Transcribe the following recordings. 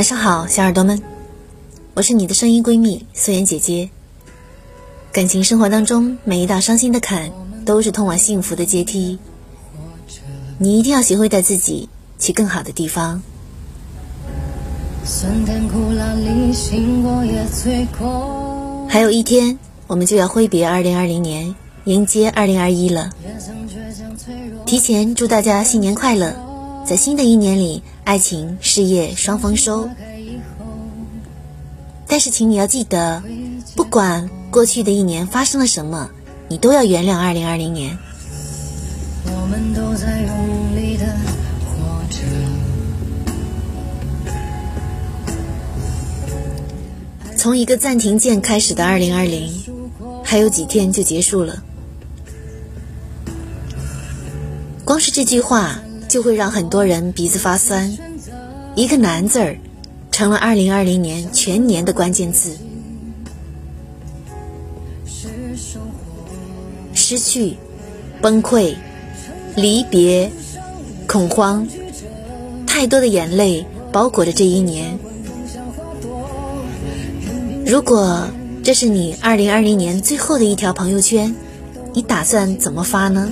晚上好，小耳朵们，我是你的声音闺蜜素颜姐姐。感情生活当中，每一道伤心的坎都是通往幸福的阶梯。你一定要学会带自己去更好的地方。还有一天，我们就要挥别二零二零年，迎接二零二一了。提前祝大家新年快乐，在新的一年里。爱情事业双丰收，但是请你要记得，不管过去的一年发生了什么，你都要原谅二零二零年。从一个暂停键开始的二零二零，还有几天就结束了。光是这句话。就会让很多人鼻子发酸。一个“难”字儿，成了二零二零年全年的关键字。失去、崩溃、离别、恐慌，太多的眼泪包裹着这一年。如果这是你二零二零年最后的一条朋友圈，你打算怎么发呢？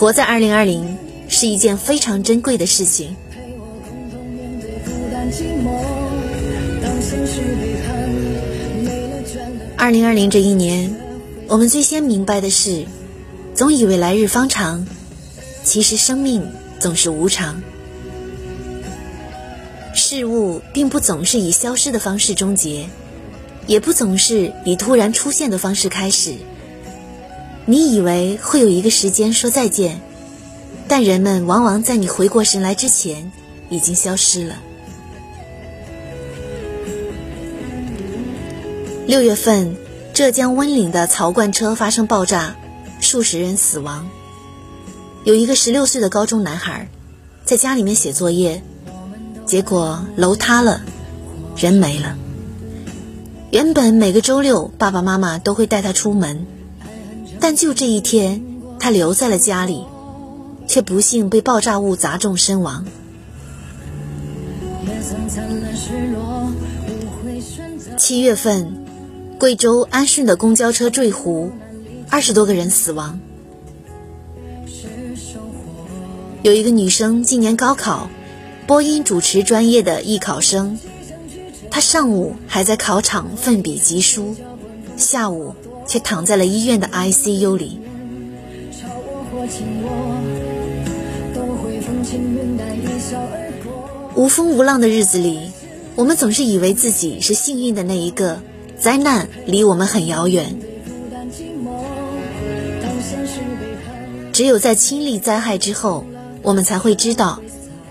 活在二零二零是一件非常珍贵的事情。二零二零这一年，我们最先明白的是，总以为来日方长，其实生命总是无常。事物并不总是以消失的方式终结，也不总是以突然出现的方式开始。你以为会有一个时间说再见，但人们往往在你回过神来之前，已经消失了。六月份，浙江温岭的槽罐车发生爆炸，数十人死亡。有一个十六岁的高中男孩，在家里面写作业，结果楼塌了，人没了。原本每个周六，爸爸妈妈都会带他出门。但就这一天，他留在了家里，却不幸被爆炸物砸中身亡。七月份，贵州安顺的公交车坠湖，二十多个人死亡。有一个女生今年高考，播音主持专业的艺考生，她上午还在考场奋笔疾书，下午。却躺在了医院的 ICU 里。无风无浪的日子里，我们总是以为自己是幸运的那一个，灾难离我们很遥远。只有在亲历灾害之后，我们才会知道，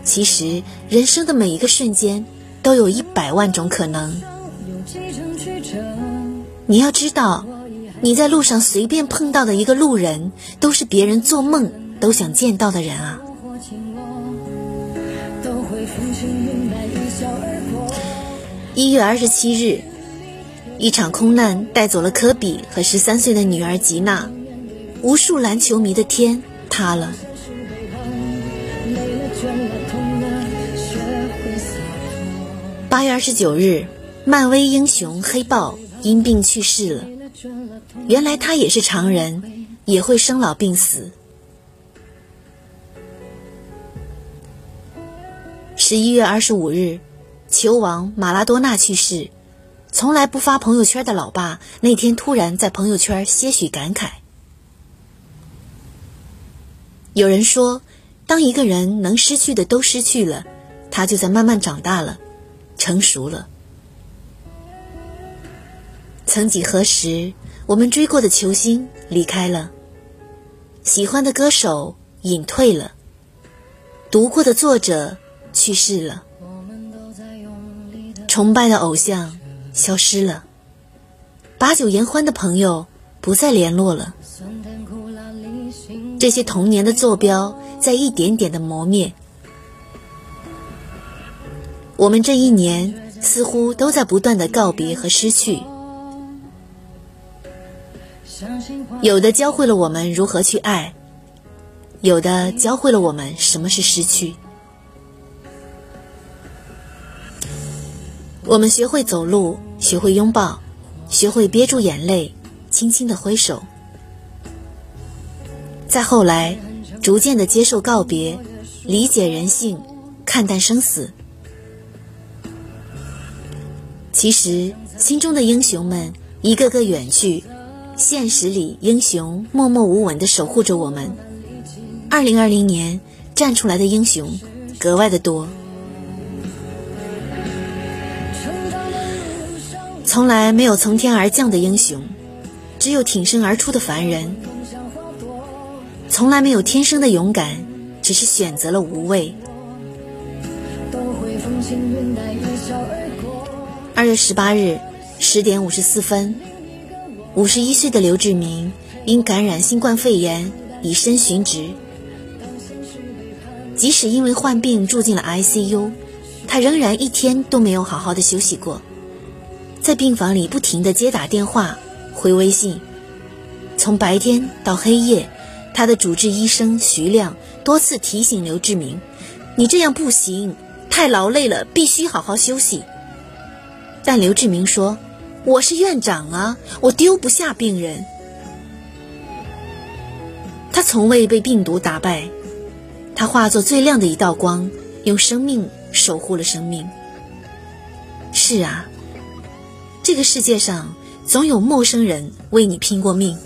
其实人生的每一个瞬间，都有一百万种可能。你要知道。你在路上随便碰到的一个路人，都是别人做梦都想见到的人啊！一月二十七日，一场空难带走了科比和十三岁的女儿吉娜，无数篮球迷的天塌了。八月二十九日，漫威英雄黑豹因病去世了。原来他也是常人，也会生老病死。十一月二十五日，球王马拉多纳去世。从来不发朋友圈的老爸，那天突然在朋友圈些许感慨。有人说，当一个人能失去的都失去了，他就在慢慢长大了，成熟了。曾几何时，我们追过的球星离开了，喜欢的歌手隐退了，读过的作者去世了，崇拜的偶像消失了，把酒言欢的朋友不再联络了。这些童年的坐标在一点点的磨灭，我们这一年似乎都在不断的告别和失去。有的教会了我们如何去爱，有的教会了我们什么是失去。我们学会走路，学会拥抱，学会憋住眼泪，轻轻的挥手。再后来，逐渐的接受告别，理解人性，看淡生死。其实，心中的英雄们一个个远去，现实里英雄默默无闻的守护着我们。二零二零年站出来的英雄格外的多。从来没有从天而降的英雄，只有挺身而出的凡人。从来没有天生的勇敢，只是选择了无畏。二月十八日十点五十四分，五十一岁的刘志明因感染新冠肺炎以身殉职。即使因为患病住进了 ICU，他仍然一天都没有好好的休息过。在病房里不停地接打电话、回微信，从白天到黑夜，他的主治医生徐亮多次提醒刘志明：“你这样不行，太劳累了，必须好好休息。”但刘志明说：“我是院长啊，我丢不下病人。”他从未被病毒打败，他化作最亮的一道光，用生命守护了生命。是啊。这个世界上总有陌生人为你拼过命。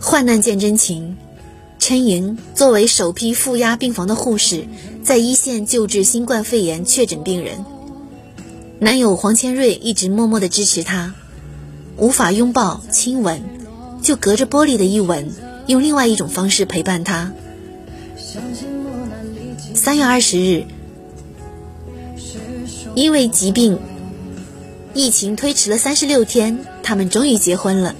患难见真情，陈莹作为首批负压病房的护士，在一线救治新冠肺炎确诊病人。男友黄千瑞一直默默的支持她，无法拥抱亲吻，就隔着玻璃的一吻，用另外一种方式陪伴她。三月二十日。因为疾病，疫情推迟了三十六天，他们终于结婚了。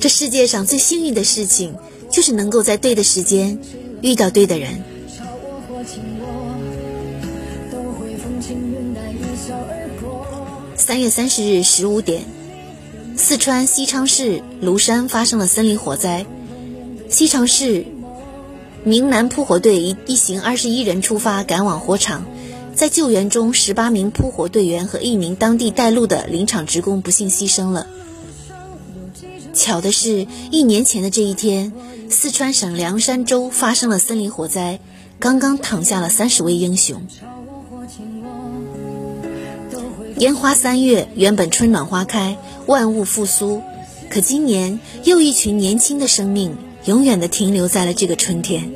这世界上最幸运的事情，就是能够在对的时间遇到对的人。三月三十日十五点，四川西昌市芦山发生了森林火灾，西昌市。明南扑火队一一行二十一人出发赶往火场，在救援中，十八名扑火队员和一名当地带路的林场职工不幸牺牲了。巧的是，一年前的这一天，四川省凉山州发生了森林火灾，刚刚躺下了三十位英雄。烟花三月，原本春暖花开，万物复苏，可今年又一群年轻的生命。永远的停留在了这个春天。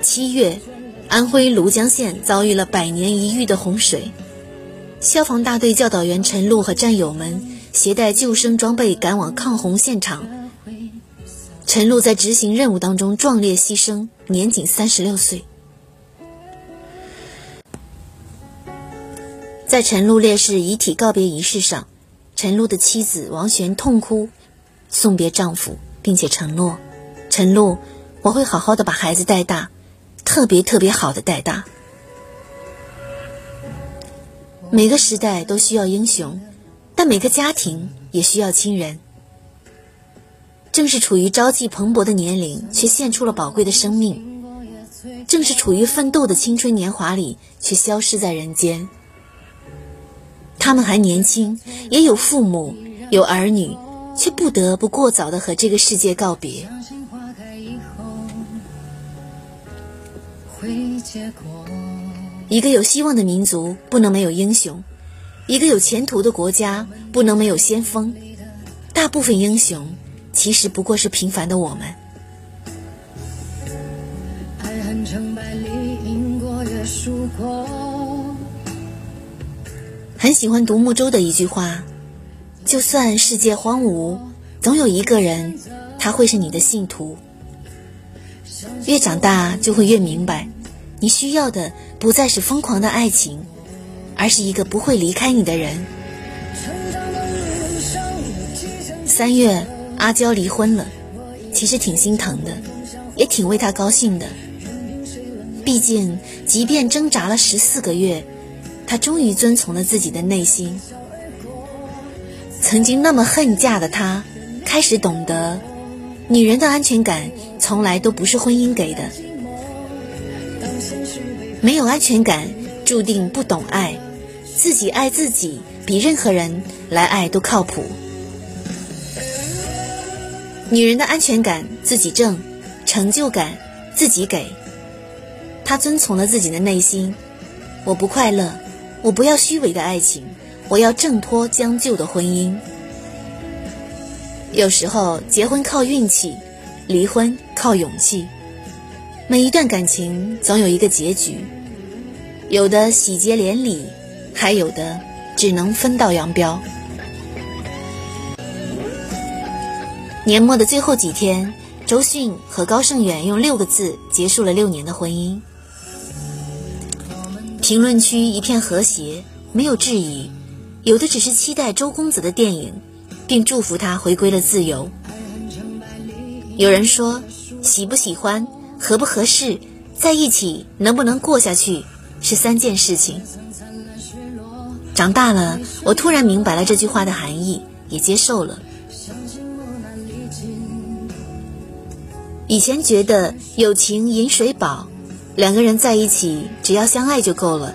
七月，安徽庐江县遭遇了百年一遇的洪水，消防大队教导员陈露和战友们携带救生装备赶往抗洪现场。陈露在执行任务当中壮烈牺牲，年仅三十六岁。在陈露烈士遗体告别仪式上。陈露的妻子王璇痛哭，送别丈夫，并且承诺：“陈露，我会好好的把孩子带大，特别特别好的带大。”每个时代都需要英雄，但每个家庭也需要亲人。正是处于朝气蓬勃的年龄，却献出了宝贵的生命；正是处于奋斗的青春年华里，却消失在人间。他们还年轻，也有父母，有儿女，却不得不过早的和这个世界告别。一个有希望的民族不能没有英雄，一个有前途的国家不能没有先锋。大部分英雄其实不过是平凡的我们。爱恨成败里，赢过也输过。很喜欢独木舟的一句话：“就算世界荒芜，总有一个人，他会是你的信徒。”越长大就会越明白，你需要的不再是疯狂的爱情，而是一个不会离开你的人。三月，阿娇离婚了，其实挺心疼的，也挺为她高兴的。毕竟，即便挣扎了十四个月。他终于遵从了自己的内心。曾经那么恨嫁的他，开始懂得女人的安全感从来都不是婚姻给的，没有安全感注定不懂爱，自己爱自己比任何人来爱都靠谱。女人的安全感自己挣，成就感自己给。她遵从了自己的内心，我不快乐，我不要虚伪的爱情，我要挣脱将就的婚姻。有时候结婚靠运气，离婚靠勇气。每一段感情总有一个结局，有的喜结连理，还有的只能分道扬镳。年末的最后几天，周迅和高胜远用六个字结束了六年的婚姻。评论区一片和谐，没有质疑，有的只是期待周公子的电影。并祝福他回归了自由。有人说，喜不喜欢、合不合适、在一起能不能过下去，是三件事情。长大了，我突然明白了这句话的含义，也接受了。以前觉得友情饮水饱，两个人在一起只要相爱就够了，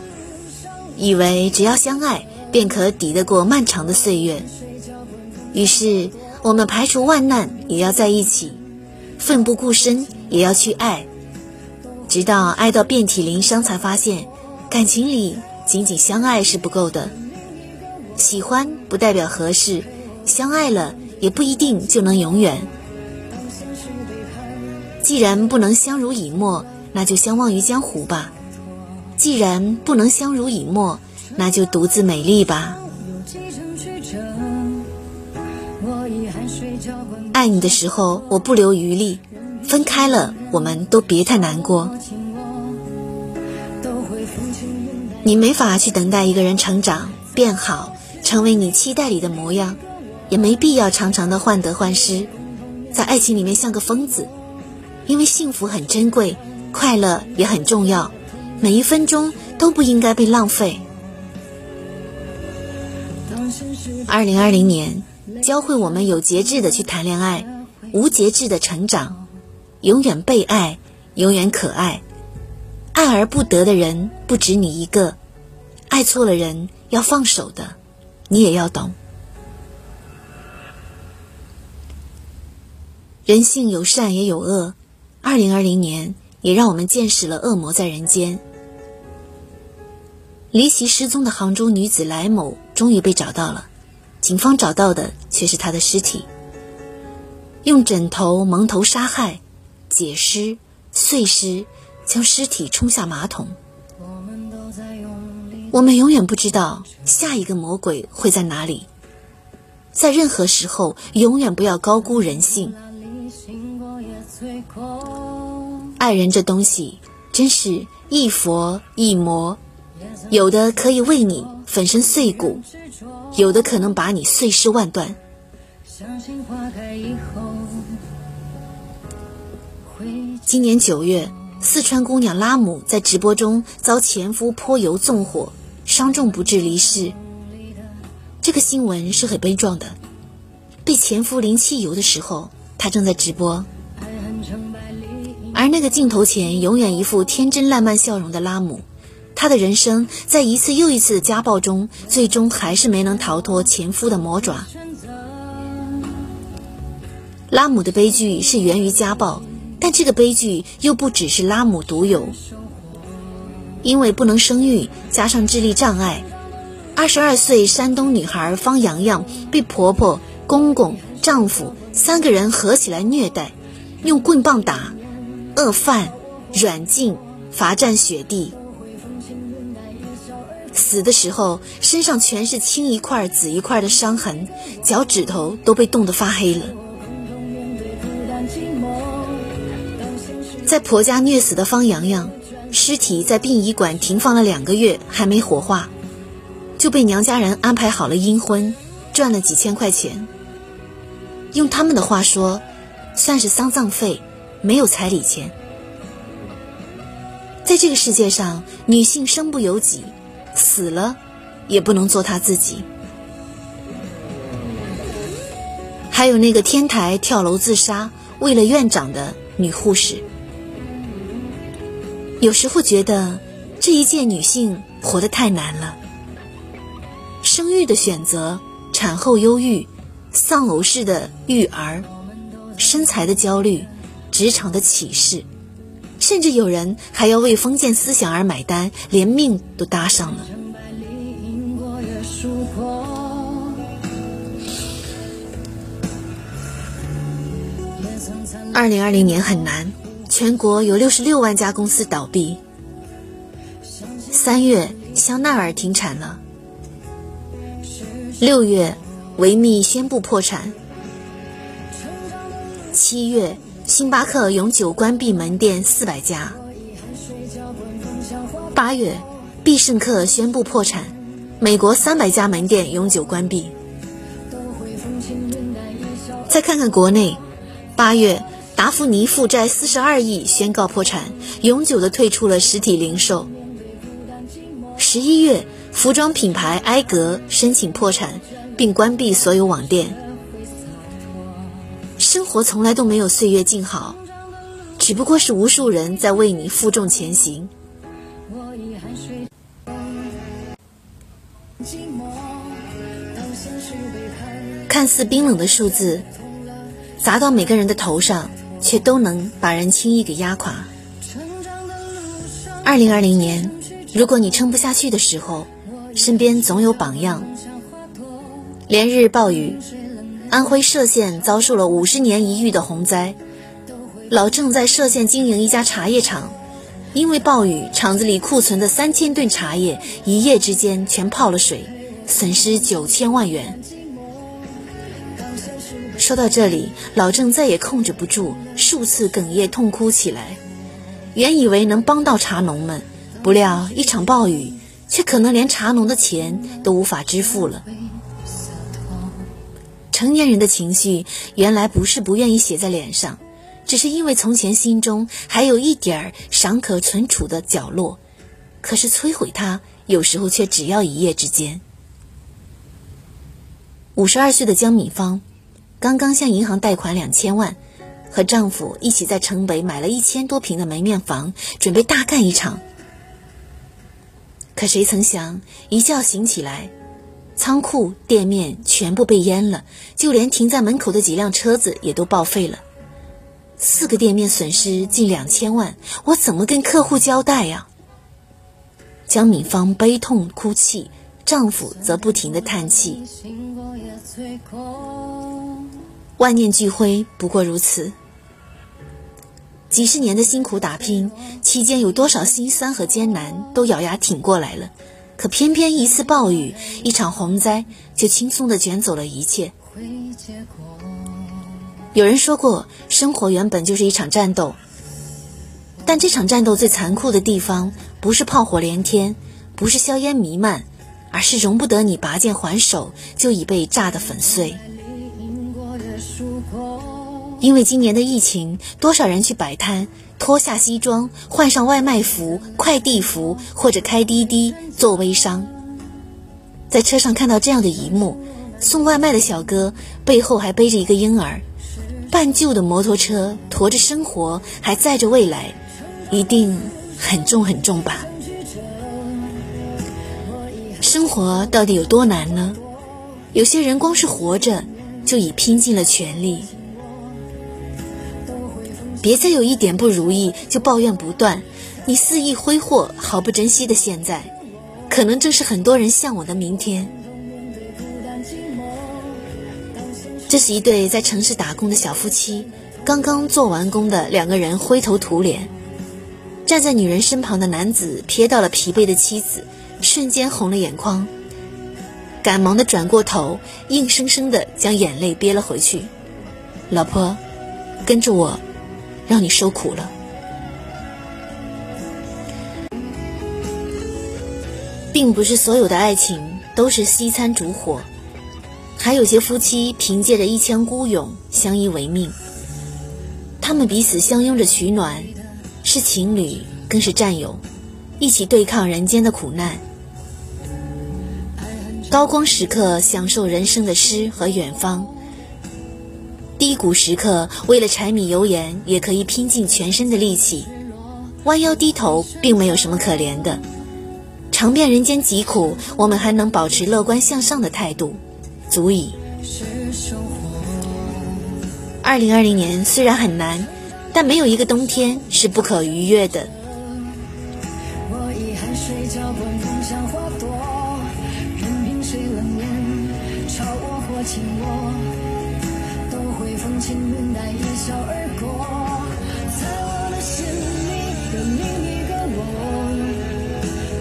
以为只要相爱便可抵得过漫长的岁月。于是，我们排除万难也要在一起，奋不顾身也要去爱，直到爱到遍体鳞伤，才发现感情里仅仅相爱是不够的。喜欢不代表合适，相爱了也不一定就能永远。既然不能相濡以沫，那就相忘于江湖吧；既然不能相濡以沫，那就独自美丽吧。爱你的时候，我不留余力；分开了，我们都别太难过。你没法去等待一个人成长变好，成为你期待里的模样，也没必要常常的患得患失，在爱情里面像个疯子。因为幸福很珍贵，快乐也很重要，每一分钟都不应该被浪费。二零二零年。教会我们有节制的去谈恋爱，无节制的成长，永远被爱，永远可爱。爱而不得的人不止你一个，爱错了人要放手的，你也要懂。人性有善也有恶，二零二零年也让我们见识了恶魔在人间。离奇失踪的杭州女子来某终于被找到了。警方找到的却是她的尸体，用枕头蒙头杀害，解尸、碎尸，将尸体冲下马桶。我们永远不知道下一个魔鬼会在哪里，在任何时候，永远不要高估人性。爱人这东西，真是一佛一魔，有的可以为你粉身碎骨。有的可能把你碎尸万段。今年九月，四川姑娘拉姆在直播中遭前夫泼油纵火，伤重不治离世。这个新闻是很悲壮的。被前夫淋汽油的时候，她正在直播，而那个镜头前永远一副天真烂漫笑容的拉姆。她的人生在一次又一次的家暴中，最终还是没能逃脱前夫的魔爪。拉姆的悲剧是源于家暴，但这个悲剧又不只是拉姆独有。因为不能生育，加上智力障碍，二十二岁山东女孩方洋洋被婆婆、公公、丈夫三个人合起来虐待，用棍棒打，饿饭、软禁、罚站雪地。死的时候，身上全是青一块紫一块的伤痕，脚趾头都被冻得发黑了。在婆家虐死的方洋洋，尸体在殡仪馆停放了两个月，还没火化，就被娘家人安排好了阴婚，赚了几千块钱。用他们的话说，算是丧葬费，没有彩礼钱。在这个世界上，女性身不由己。死了，也不能做她自己。还有那个天台跳楼自杀、为了院长的女护士。有时候觉得这一届女性活得太难了，生育的选择、产后忧郁、丧偶式的育儿、身材的焦虑、职场的歧视，甚至有人还要为封建思想而买单，连命都搭上了。二零二零年很难。全国有六十六万家公司倒闭。三月，香奈儿停产了。六月，维密宣布破产。七月，星巴克永久关闭门店四百家。八月，必胜客宣布破产，美国三百家门店永久关闭。再看看国内，八月。达芙妮负债四十二亿，宣告破产，永久的退出了实体零售。十一月，服装品牌埃格申请破产，并关闭所有网店。生活从来都没有岁月静好，只不过是无数人在为你负重前行。看似冰冷的数字，砸到每个人的头上。却都能把人轻易给压垮。二零二零年，如果你撑不下去的时候，身边总有榜样。连日暴雨，安徽歙县遭受了五十年一遇的洪灾。老郑在歙县经营一家茶叶厂，因为暴雨，厂子里库存的三千吨茶叶一夜之间全泡了水，损失九千万元。说到这里，老郑再也控制不住，数次哽咽痛哭起来。原以为能帮到茶农们，不料一场暴雨，却可能连茶农的钱都无法支付了。成年人的情绪，原来不是不愿意写在脸上，只是因为从前心中还有一点儿尚可存储的角落，可是摧毁它，有时候却只要一夜之间。五十二岁的江敏芳。刚刚向银行贷款两千万，和丈夫一起在城北买了一千多平的门面房，准备大干一场。可谁曾想，一觉醒起来，仓库、店面全部被淹了，就连停在门口的几辆车子也都报废了。四个店面损失近两千万，我怎么跟客户交代呀？江敏芳悲痛哭泣，丈夫则不停的叹气。万念俱灰，不过如此。几十年的辛苦打拼，期间有多少辛酸和艰难，都咬牙挺过来了。可偏偏一次暴雨，一场洪灾，就轻松的卷走了一切。有人说过，生活原本就是一场战斗，但这场战斗最残酷的地方，不是炮火连天，不是硝烟弥漫，而是容不得你拔剑还手，就已被炸得粉碎。因为今年的疫情，多少人去摆摊，脱下西装，换上外卖服、快递服，或者开滴滴做微商。在车上看到这样的一幕：送外卖的小哥背后还背着一个婴儿，半旧的摩托车驮着生活，还载着未来，一定很重很重吧？生活到底有多难呢？有些人光是活着，就已拼尽了全力。别再有一点不如意就抱怨不断，你肆意挥霍、毫不珍惜的现在，可能正是很多人向往的明天。这是一对在城市打工的小夫妻，刚刚做完工的两个人灰头土脸，站在女人身旁的男子瞥到了疲惫的妻子，瞬间红了眼眶，赶忙的转过头，硬生生的将眼泪憋了回去。老婆，跟着我。让你受苦了，并不是所有的爱情都是西餐烛火，还有些夫妻凭借着一腔孤勇相依为命，他们彼此相拥着取暖，是情侣更是战友，一起对抗人间的苦难，高光时刻享受人生的诗和远方。低谷时刻，为了柴米油盐，也可以拼尽全身的力气，弯腰低头，并没有什么可怜的。尝遍人间疾苦，我们还能保持乐观向上的态度，足矣。二零二零年虽然很难，但没有一个冬天是不可逾越的。笑而过在我的心里有另一个我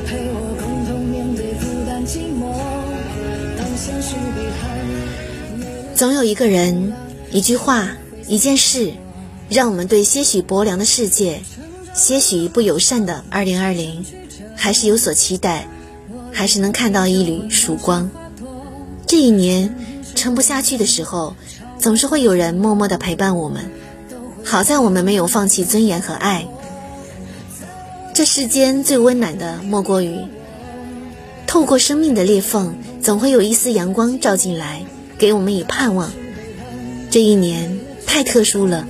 陪我共同面对孤单寂寞总有一个人、一句话、一件事，让我们对些许薄凉的世界、些许不友善的二零二零，还是有所期待，还是能看到一缕曙光。这一年撑不下去的时候，总是会有人默默的陪伴我们。好在我们没有放弃尊严和爱。这世间最温暖的，莫过于透过生命的裂缝。总会有一丝阳光照进来，给我们以盼望。这一年太特殊了，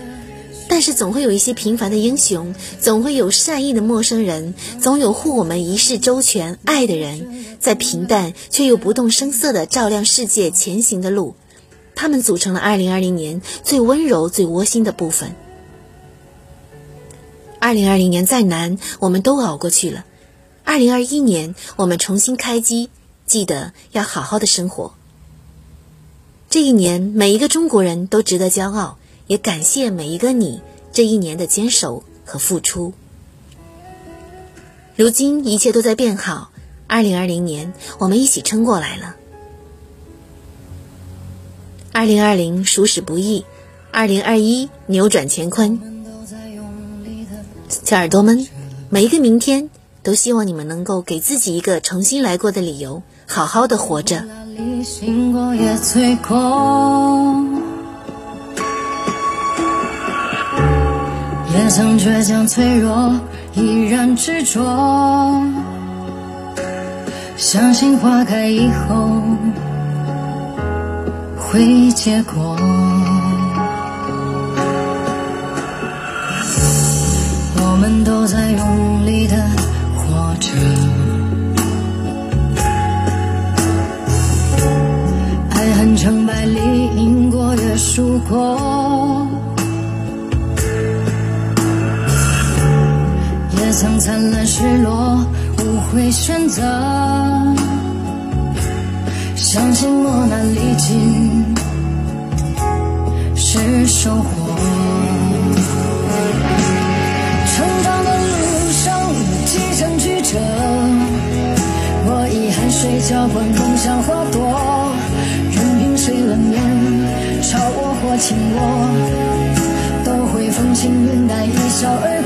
但是总会有一些平凡的英雄，总会有善意的陌生人，总有护我们一世周全爱的人，在平淡却又不动声色的照亮世界前行的路。他们组成了2020年最温柔、最窝心的部分。2020年再难，我们都熬过去了。2021年，我们重新开机。记得要好好的生活。这一年，每一个中国人都值得骄傲，也感谢每一个你这一年的坚守和付出。如今一切都在变好，二零二零年我们一起撑过来了。二零二零属实不易，二零二一扭转乾坤。小耳朵们，每一个明天都希望你们能够给自己一个重新来过的理由。好好的活着。也曾倔强脆弱，依然执着，相信花开以后会结果。我们都在用力的活着。爱恨成败里，赢过也输过，也曾灿烂失落，无悔选择，相信磨难历尽是收获。成长的路上几程曲折，我以汗水浇灌，梦想花朵。任凭谁冷眼嘲我或轻我，都会风轻云淡，一笑而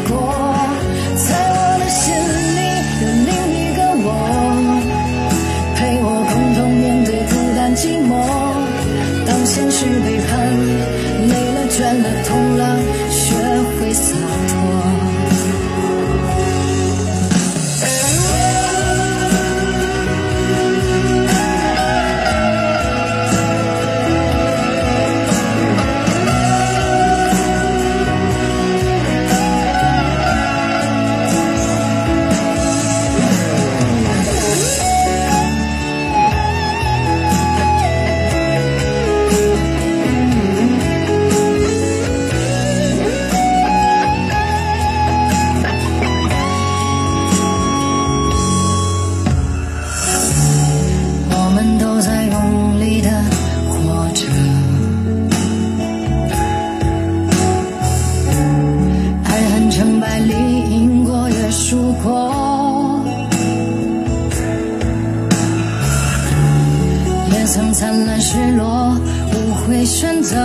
也曾灿烂失落无悔选择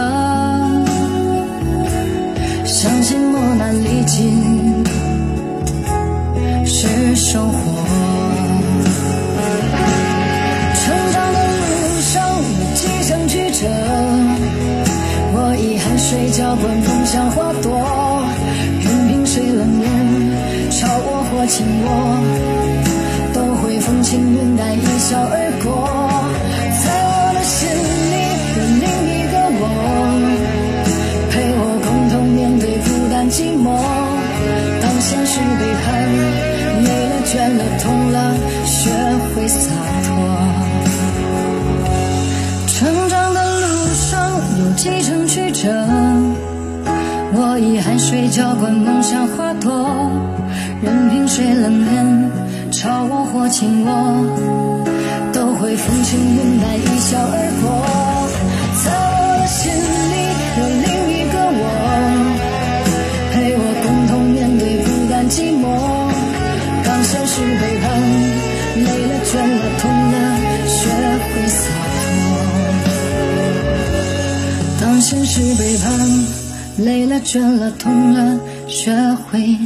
相信磨难历尽是收获成长的路上有几程曲折我以汗水浇灌梦想花朵任凭谁冷眼嘲我或轻我都会风轻云淡一笑而过。着，我以汗水浇灌梦想花朵，任凭谁冷眼嘲我或轻我，都会风轻云淡一笑而过。在我的心累了倦了痛了，学会。